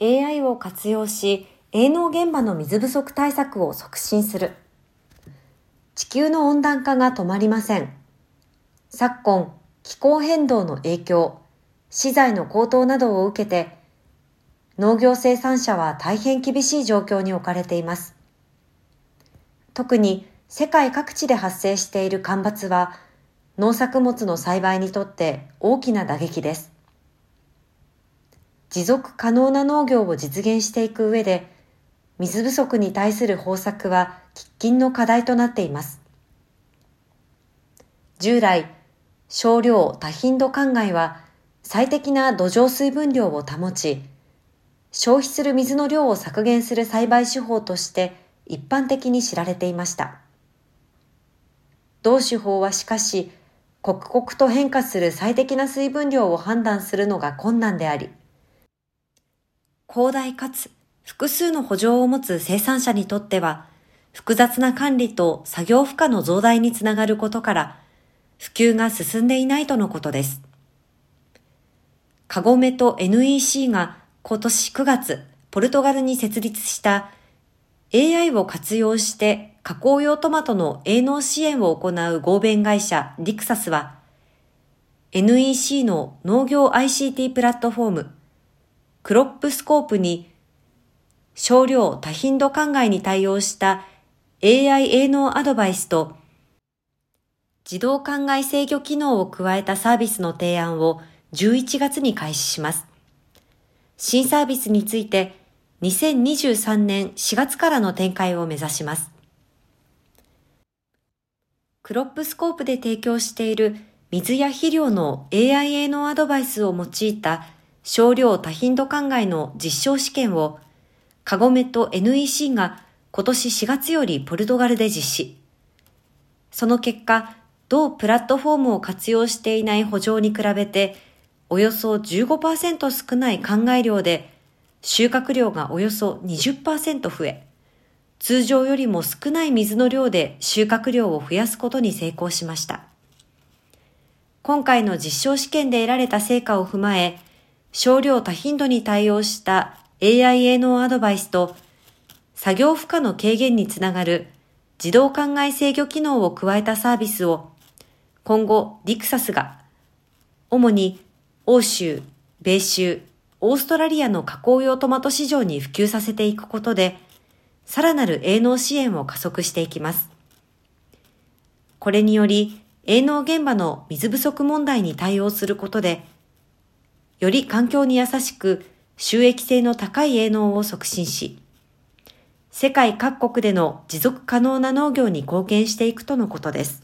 AI を活用し、営農現場の水不足対策を促進する。地球の温暖化が止まりません。昨今、気候変動の影響、資材の高騰などを受けて、農業生産者は大変厳しい状況に置かれています。特に世界各地で発生している干ばつは、農作物の栽培にとって大きな打撃です。持続可能な農業を実現していく上で、水不足に対する方策は喫緊の課題となっています。従来、少量多頻度灌漑は最適な土壌水分量を保ち、消費する水の量を削減する栽培手法として一般的に知られていました。同手法はしかし、刻々と変化する最適な水分量を判断するのが困難であり、広大かつ複数の補助を持つ生産者にとっては、複雑な管理と作業負荷の増大につながることから、普及が進んでいないとのことです。カゴメと NEC が今年9月、ポルトガルに設立した AI を活用して加工用トマトの営農支援を行う合弁会社ディクサスは、NEC の農業 ICT プラットフォーム、クロップスコープに少量多頻度灌漑に対応した AI 営農アドバイスと自動灌漑制御機能を加えたサービスの提案を11月に開始します。新サービスについて2023年4月からの展開を目指します。クロップスコープで提供している水や肥料の AI 営農アドバイスを用いた少量多頻度灌漑の実証試験をカゴメと NEC が今年4月よりポルトガルで実施。その結果、同プラットフォームを活用していない補助に比べて、およそ15%少ない灌漑量で、収穫量がおよそ20%増え、通常よりも少ない水の量で収穫量を増やすことに成功しました。今回の実証試験で得られた成果を踏まえ、少量多頻度に対応した AI 営農アドバイスと作業負荷の軽減につながる自動灌漑制御機能を加えたサービスを今後、ディクサスが、主に欧州、米州、オーストラリアの加工用トマト市場に普及させていくことで、さらなる営農支援を加速していきます。これにより、営農現場の水不足問題に対応することで、より環境に優しく収益性の高い営農を促進し、世界各国での持続可能な農業に貢献していくとのことです。